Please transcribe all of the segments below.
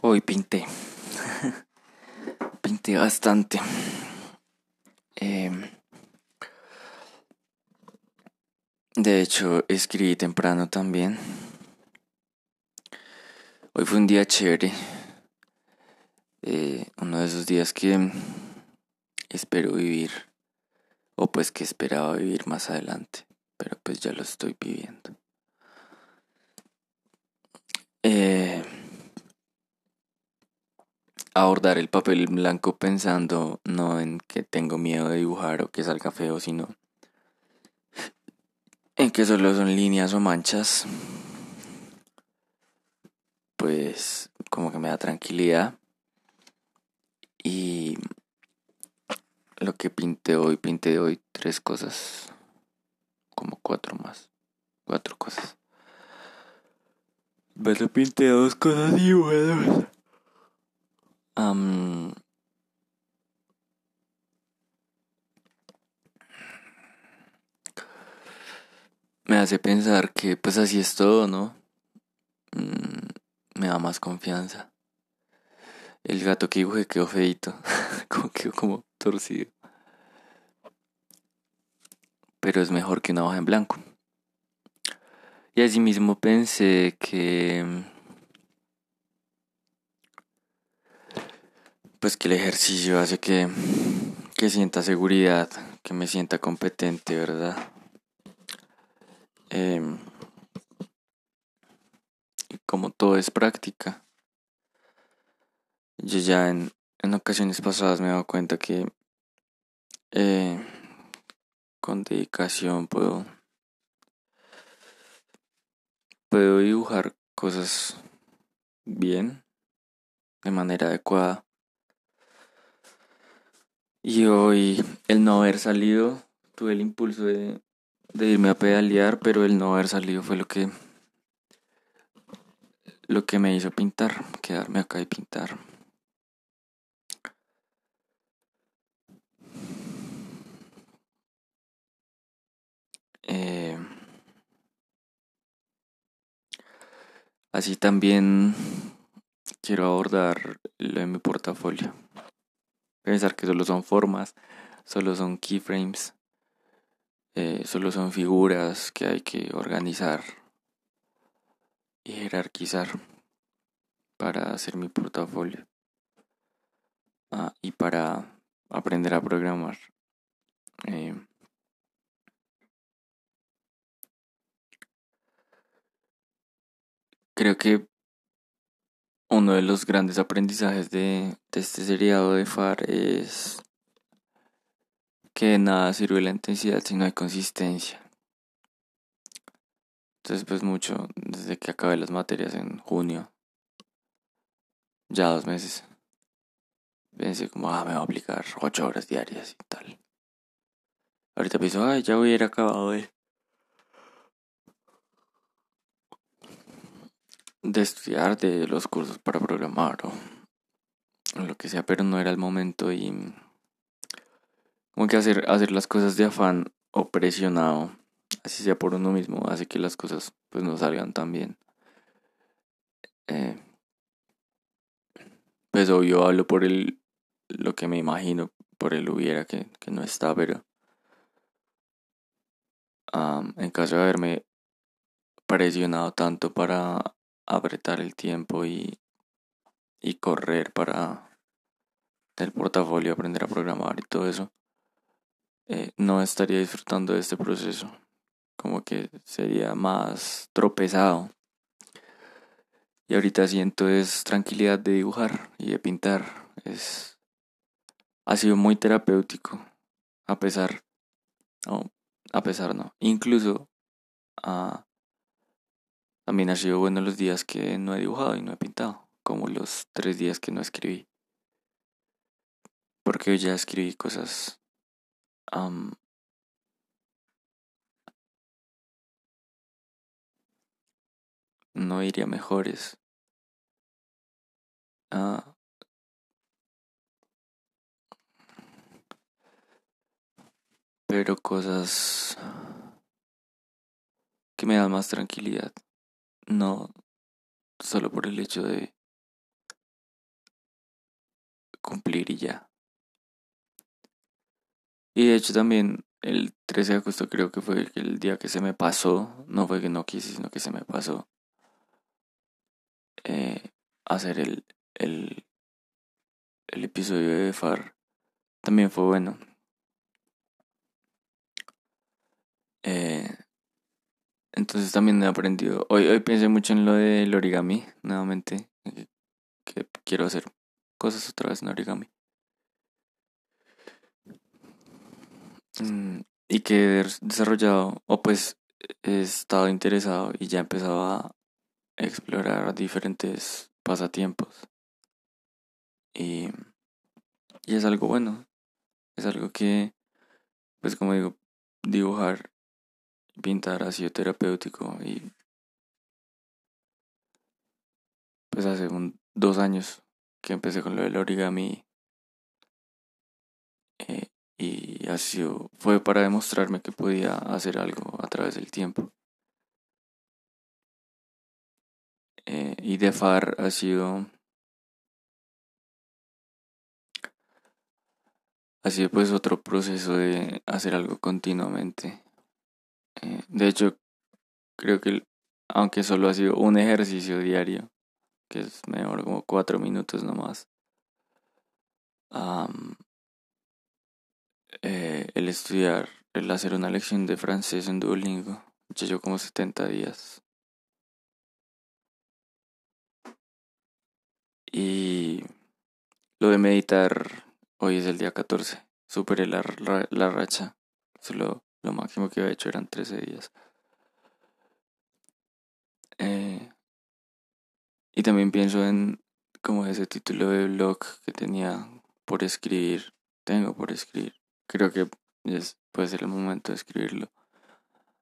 Hoy pinté. pinté bastante. Em, de hecho, escribí temprano también. Hoy fue un día chévere. Eh, uno de esos días que espero vivir. O pues que esperaba vivir más adelante. Pero pues ya lo estoy viviendo. Eh, abordar el papel blanco pensando no en que tengo miedo de dibujar o que salga feo, sino en que solo son líneas o manchas, pues como que me da tranquilidad. Y lo que pinté hoy, pinté hoy tres cosas, como cuatro más, cuatro cosas. Pero pinté dos cosas y bueno me hace pensar que pues así es todo, ¿no? Mm, me da más confianza. El gato que dibujé quedó feito, como quedó como torcido. Pero es mejor que una hoja en blanco. Y así mismo pensé que pues que el ejercicio hace que, que sienta seguridad, que me sienta competente, ¿verdad? Em, y como todo es práctica, yo ya en, en ocasiones pasadas me he dado cuenta que eh, con dedicación puedo, puedo dibujar cosas bien, de manera adecuada. Y hoy el no haber salido, tuve el impulso de, irme a pedalear, pero el no haber salido fue lo que lo que me hizo pintar, quedarme acá y pintar. Eh, así también quiero abordar lo de mi portafolio pensar que solo son formas, solo son keyframes, eh, solo son figuras que hay que organizar y jerarquizar para hacer mi portafolio ah, y para aprender a programar. Eh, creo que uno de los grandes aprendizajes de, este seriado de FAR es que de nada sirve la intensidad si no hay consistencia. Entonces, pues mucho, desde que acabé las materias en junio, ya dos meses, pensé como, ah, me voy a aplicar ocho horas diarias y tal. Ahorita pienso, ay, ya hubiera acabado de de estudiar de los cursos para programar o, lo que sea, pero no era el momento y como que hacer, hacer las cosas de afán o presionado, así sea por uno mismo, hace que las cosas pues no salgan tan bien. Eh, pues obvio hablo por el lo que me imagino, por el hubiera que, no está, pero en caso de haberme presionado tanto para apretar el tiempo y, y correr para el portafolio, aprender a programar y todo eso, eh, no estaría disfrutando de este proceso. Como que sería más tropezado. Y ahorita siento es tranquilidad de dibujar y de pintar. Es ha sido muy terapéutico. A pesar, no, a pesar no, incluso a también ha sido bueno los días que no he dibujado y no he pintado, como los tres días que no escribí. Porque ya escribí cosas no iría mejores. Ah, pero cosas que me dan más tranquilidad no solo por el hecho de cumplir y ya. Y de hecho también el 13 de agosto creo que fue el día que se me pasó, no fue que no quise, sino que se me pasó eh, hacer el, el, el episodio de FAR. También fue bueno. Eh, entonces también he aprendido. Hoy, hoy pensé mucho en lo del origami, nuevamente. Que quiero hacer cosas otra vez en origami. Mm, y que he desarrollado, o pues he estado interesado y ya he empezado a explorar diferentes pasatiempos. Y, y es algo bueno. Es algo que, pues como digo, dibujar pintar ha sido terapéutico y pues hace dos años que empecé con lo del origami eh, y ha sido, fue para demostrarme que podía hacer algo a través del tiempo. Eh, y de FAR ha sido ha sido pues otro proceso de hacer algo continuamente eh, de hecho, creo que aunque solo ha sido un ejercicio diario, que es mejor como cuatro minutos nomás, eh, el estudiar, el hacer una lección de francés en Duolingo, yo como 70 días. Y lo de meditar, hoy es el día 14, superé la, la racha, solo lo máximo que había hecho eran 13 días. Eh, y también pienso en como ese título de blog que tenía por escribir, tengo por escribir. Creo que puede ser el momento de escribirlo.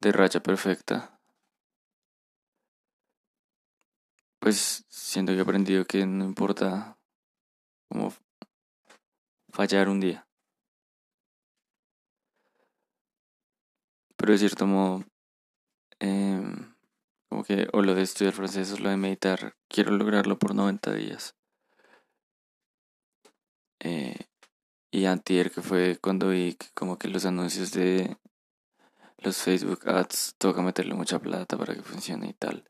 De racha perfecta. Pues siento que he aprendido que no importa como fallar un día. Pero de cierto modo, em, como que o lo de estudiar francés o lo de meditar, quiero lograrlo por 90 días. Eh, y antier que fue cuando vi como que los anuncios de los Facebook ads toca meterle mucha plata para que funcione y tal.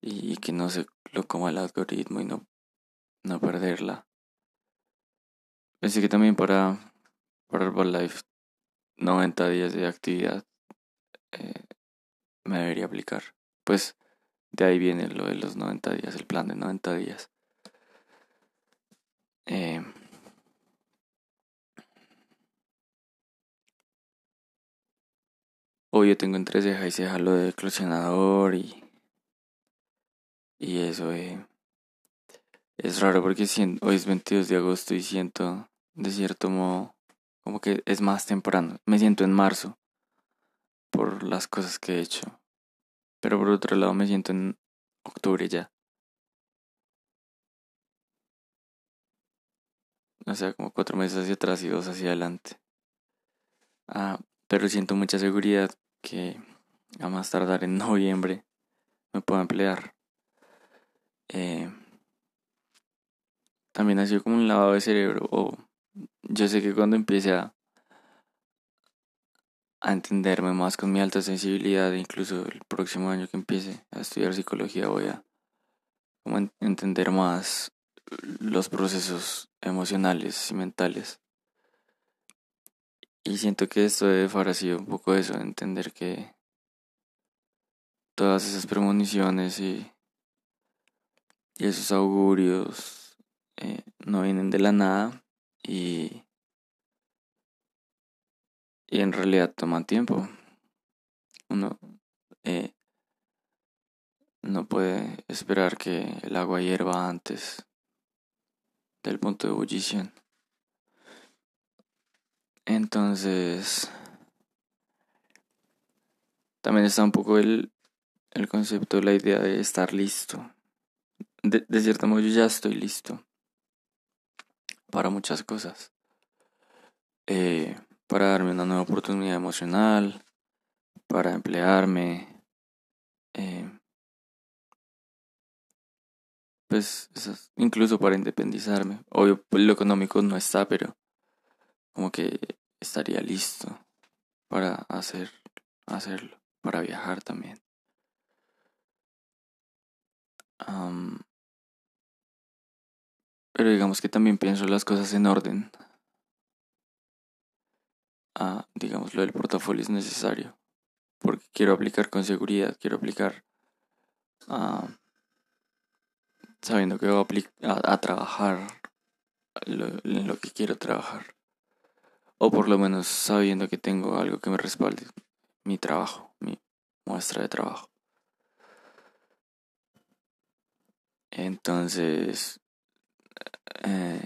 Y, que no se lo coma el algoritmo y no, no perderla. Pensé que también para, para Herbalife 90 días de actividad eh, me debería aplicar. Pues de ahí viene lo de los 90 días, el plan de 90 días. Eh, hoy yo tengo entre ceja y ceja lo de eclosionador y, y eso eh, es raro porque hoy es 22 de agosto y siento de cierto modo como que es más temprano. Me siento en marzo por las cosas que he hecho. Pero por otro lado me siento en octubre ya. O sea, como cuatro meses hacia atrás y dos hacia adelante. Ah, pero siento mucha seguridad que a más tardar en noviembre me puedo emplear. Eh, también ha sido como un lavado de cerebro. O yo sé que cuando empiece a a entenderme más con mi alta sensibilidad, incluso el próximo año que empiece a estudiar psicología voy a entender más los procesos emocionales y mentales. Y siento que esto de FAR sido un poco eso, entender que todas esas premoniciones y, y esos augurios eh, no vienen de la nada y y en realidad toman tiempo. Uno eh, no puede esperar que el agua hierva antes del punto de ebullición. Entonces, también está un poco el, el concepto, la idea de estar listo. De, de cierto modo, yo ya estoy listo para muchas cosas. Eh, para darme una nueva oportunidad emocional, para emplearme. Eh, pues incluso para independizarme. Obvio, lo económico no está, pero como que estaría listo para hacer, hacerlo, para viajar también. pero digamos que también pienso las cosas en orden. Ah, digamos, lo del portafolio es necesario. Porque quiero aplicar con seguridad, quiero aplicar ah, sabiendo que voy a, a, trabajar en lo que quiero trabajar. O por lo menos sabiendo que tengo algo que me respalde mi trabajo, mi muestra de trabajo. Entonces, eh,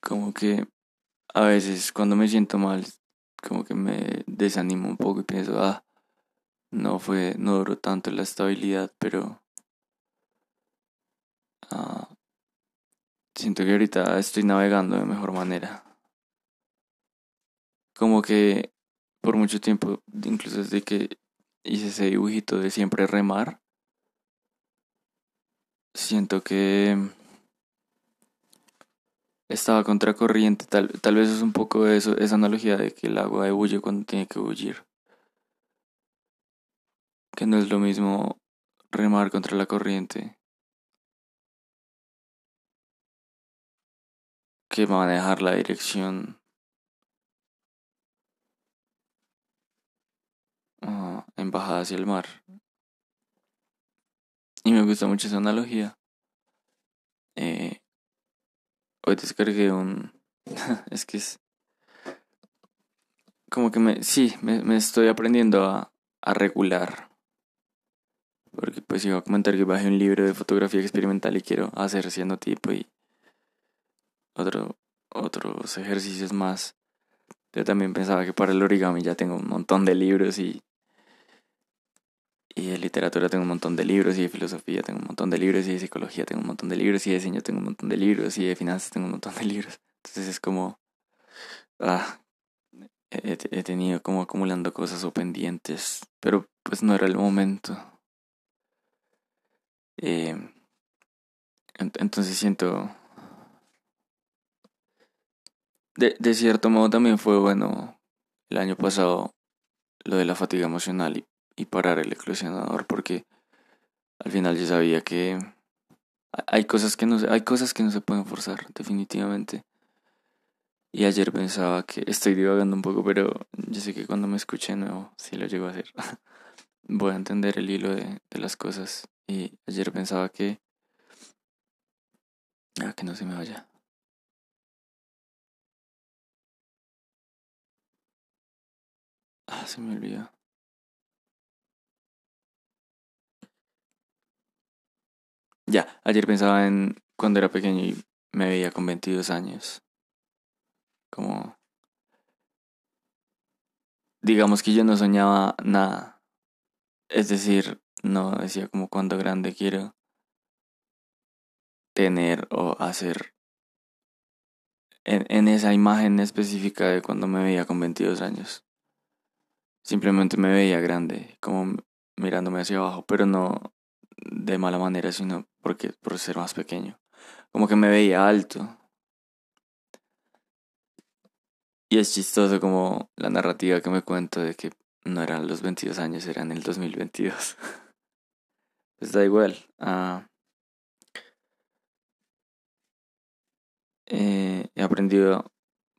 como que a veces cuando me siento mal, como que me desanimo un poco y pienso, ah, no fue, no duró tanto la estabilidad, pero ah, siento que ahorita estoy navegando de mejor manera. Como que por mucho tiempo, incluso desde que hice ese dibujito de siempre remar, siento que estaba contracorriente, tal, tal vez es un poco eso, esa analogía de que el agua huye cuando tiene que huir. Que no es lo mismo remar contra la corriente que manejar la dirección uh, en bajada hacia el mar. Y me gusta mucho esa analogía. Eh, hoy descargué un... es que es... Como que me... Sí, me, estoy aprendiendo a, a regular. Porque pues iba a comentar que bajé un libro de fotografía experimental y quiero hacer siendo tipo y otro, otros ejercicios más. Yo también pensaba que para el origami ya tengo un montón de libros y y de literatura tengo un montón de libros, y de filosofía tengo un montón de libros, y de psicología tengo un montón de libros, y de diseño tengo un montón de libros, y de finanzas tengo un montón de libros. Entonces es como, ah, he, tenido como acumulando cosas o pendientes, pero pues no era el momento. Eh, entonces siento, de, de cierto modo también fue bueno el año pasado lo de la fatiga emocional y y parar el eclosionador porque al final yo sabía que hay cosas que no hay cosas que no se pueden forzar definitivamente. Y ayer pensaba que estoy divagando un poco pero yo sé que cuando me escuché nuevo si lo llego a hacer. Voy a entender el hilo de, de las cosas. Y ayer pensaba que ah que no se me vaya. Ah se me olvidó Ya, ayer pensaba en cuando era pequeño y me veía con 22 años. Como... Digamos que yo no soñaba nada. Es decir, no decía como cuando grande quiero tener o hacer en, en, esa imagen específica de cuando me veía con 22 años. Simplemente me veía grande, como mirándome hacia abajo, pero no de mala manera, sino porque por ser más pequeño. Como que me veía alto. Y es chistoso como la narrativa que me cuento de que no eran los 22 años, eran el 2022. pues da igual. Ah, eh, he aprendido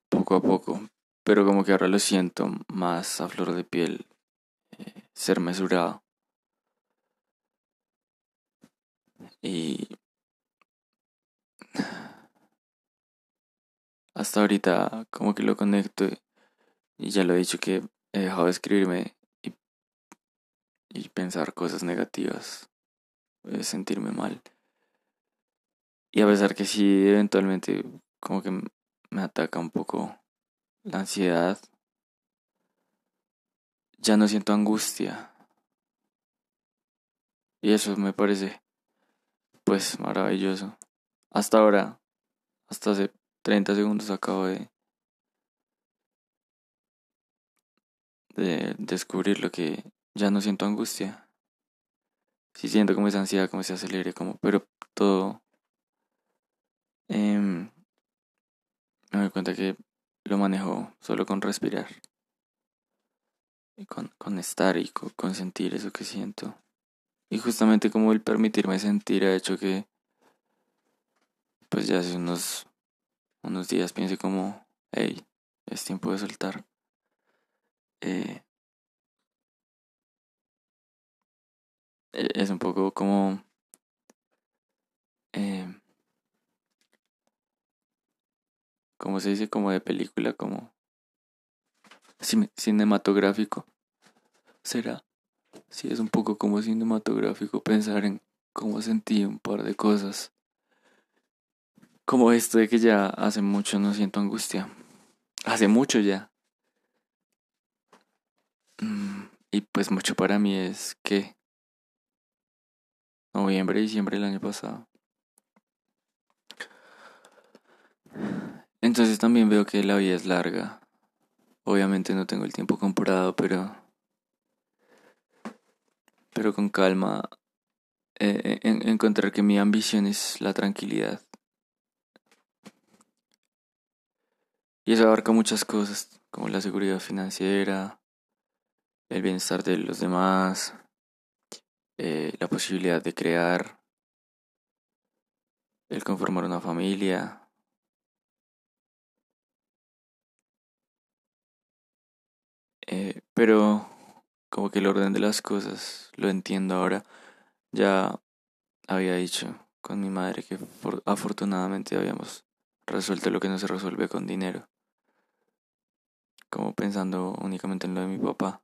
poco a poco, pero como que ahora lo siento más a flor de piel, eh, ser mesurado. Y hasta ahorita como que lo conecto y ya lo he dicho que he dejado de escribirme y, pensar cosas negativas, sentirme mal. Y a pesar que sí, eventualmente como que me ataca un poco la ansiedad, ya no siento angustia. Y eso me parece pues maravilloso. Hasta ahora, hasta hace 30 segundos acabo de, de descubrir lo que ya no siento angustia. Sí siento como esa ansiedad, como se acelere, como, pero todo... Eh, me doy cuenta que lo manejo solo con respirar. Y con, con estar y con sentir eso que siento. Y justamente como el permitirme sentir ha hecho que, pues ya hace unos, unos días piense como, hey, es tiempo de soltar. Eh, e, es un poco como eh, como se dice, como de película, como cinematográfico. ¿Será? Sí, es un poco como cinematográfico pensar en cómo sentí un par de cosas. Como esto de que ya hace mucho no siento angustia. Hace mucho ya. Mm, y pues mucho para mí es que noviembre, diciembre del año pasado. Entonces también veo que la vida es larga. Obviamente no tengo el tiempo comprado, pero pero con calma eh, encontrar que mi ambición es la tranquilidad. Y eso abarca muchas cosas, como la seguridad financiera, el bienestar de los demás, eh, la posibilidad de crear, el conformar una familia, Eh, pero como que el orden de las cosas lo entiendo ahora. Ya había dicho con mi madre que afortunadamente habíamos resuelto lo que no se resuelve con dinero. Como pensando únicamente en lo de mi papá.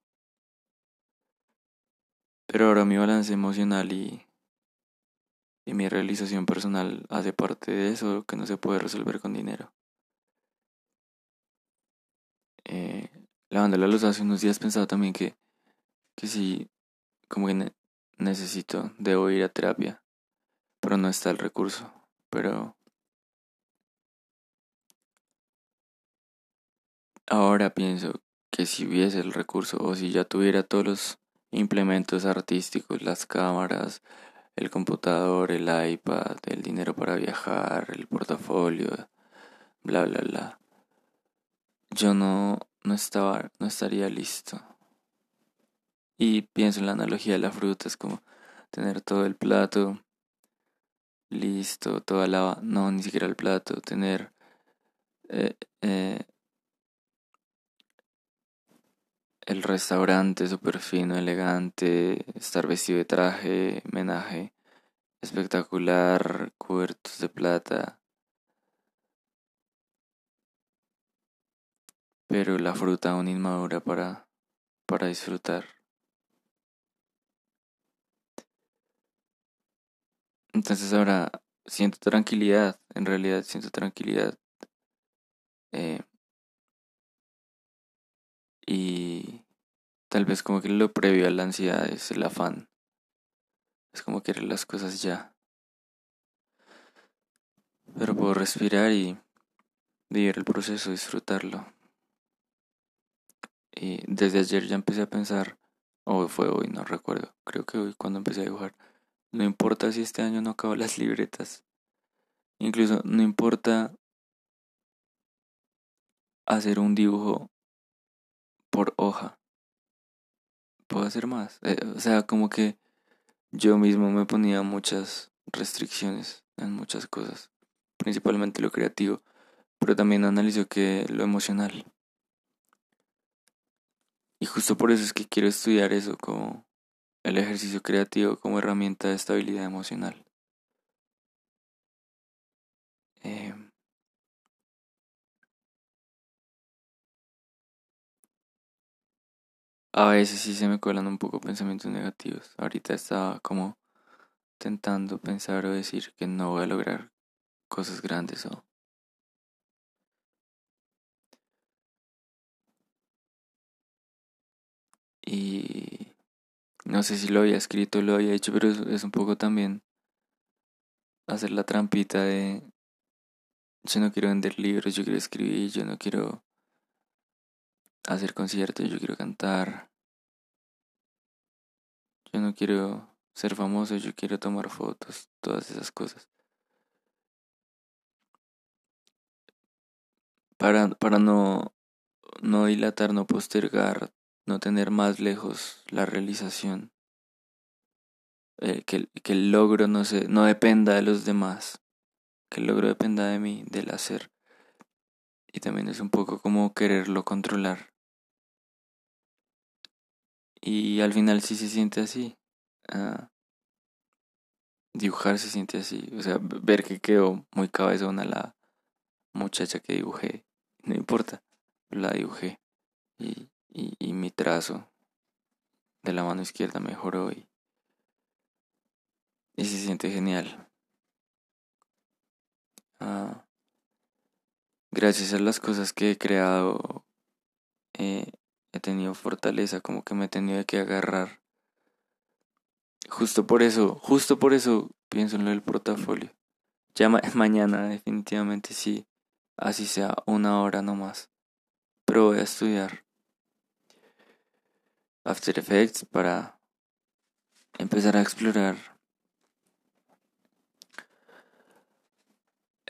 Pero ahora mi balance emocional y, y mi realización personal hace parte de eso que no se puede resolver con dinero. Eh, lavándole la luz hace unos días pensaba también que, que sí, como que necesito, debo ir a terapia, pero no está el recurso. Pero ahora pienso que si hubiese el recurso o si ya tuviera todos los implementos artísticos, las cámaras, el computador, el iPad, el dinero para viajar, el portafolio, bla, bla, bla. Yo no, no, estaba, no estaría listo. Y pienso en la analogía de la fruta, es como tener todo el plato listo, toda la... No, ni siquiera el plato, tener... Eh, eh, el restaurante súper fino, elegante, estar vestido de traje, menaje espectacular, cubiertos de plata, pero la fruta aún inmadura para, para disfrutar. Entonces ahora siento tranquilidad, en realidad siento tranquilidad. Eh, y tal vez como que lo previo a la ansiedad es el afán. Es como querer las cosas ya. Pero puedo respirar y vivir el proceso, disfrutarlo. Y desde ayer ya empecé a pensar, o fue hoy, no recuerdo, creo que hoy cuando empecé a dibujar, no importa si este año no acabo las libretas, incluso no importa hacer un dibujo por hoja, puedo hacer más, eh, o sea, como que yo mismo me ponía muchas restricciones en muchas cosas, principalmente lo creativo, pero también analizo que lo emocional. Y justo por eso es que quiero estudiar eso como el ejercicio creativo como herramienta de estabilidad emocional. Em, a veces sí se me colan un poco pensamientos negativos. Ahorita estaba como intentando pensar o decir que no voy a lograr cosas grandes o Y no sé si lo había escrito lo había hecho, pero es, un poco también hacer la trampita de yo no quiero vender libros, yo quiero escribir, yo no quiero hacer conciertos, yo quiero cantar. Yo no quiero ser famoso, yo quiero tomar fotos, todas esas cosas. para, para no, no dilatar, no postergar, no tener más lejos la realización. Eh, que, que, el logro no, se, no dependa de los demás, que el logro dependa de mí, del hacer. Y también es un poco como quererlo controlar. Y al final sí se siente así. Ah, dibujar se siente así. O sea, ver que quedó muy cabezona la muchacha que dibujé. No importa, la dibujé. Y, y, y mi trazo de la mano izquierda mejoró y, y se siente genial. Ah, gracias a las cosas que he creado, eh, he tenido fortaleza, como que me he tenido que agarrar. Justo por eso, justo por eso pienso en lo del portafolio. Ya mañana definitivamente sí, así sea una hora nomás. Pero voy a estudiar After Effects para empezar a explorar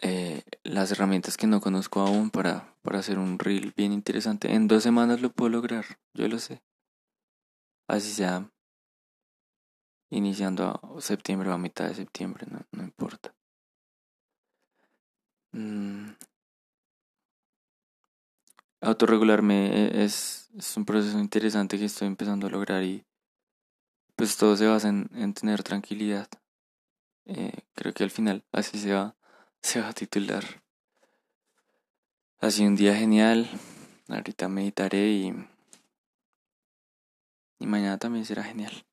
eh, las herramientas que no conozco aún para, para hacer un reel bien interesante. En dos semanas lo puedo lograr, yo lo sé. Así sea iniciando a septiembre o a mitad de septiembre, no, no importa. Mm. Autorregularme e, es, es, un proceso interesante que estoy empezando a lograr y pues todo se basa en, en tener tranquilidad. Eh, creo que al final así se va, se va a titular. Ha sido un día genial. Ahorita meditaré y, y mañana también será genial.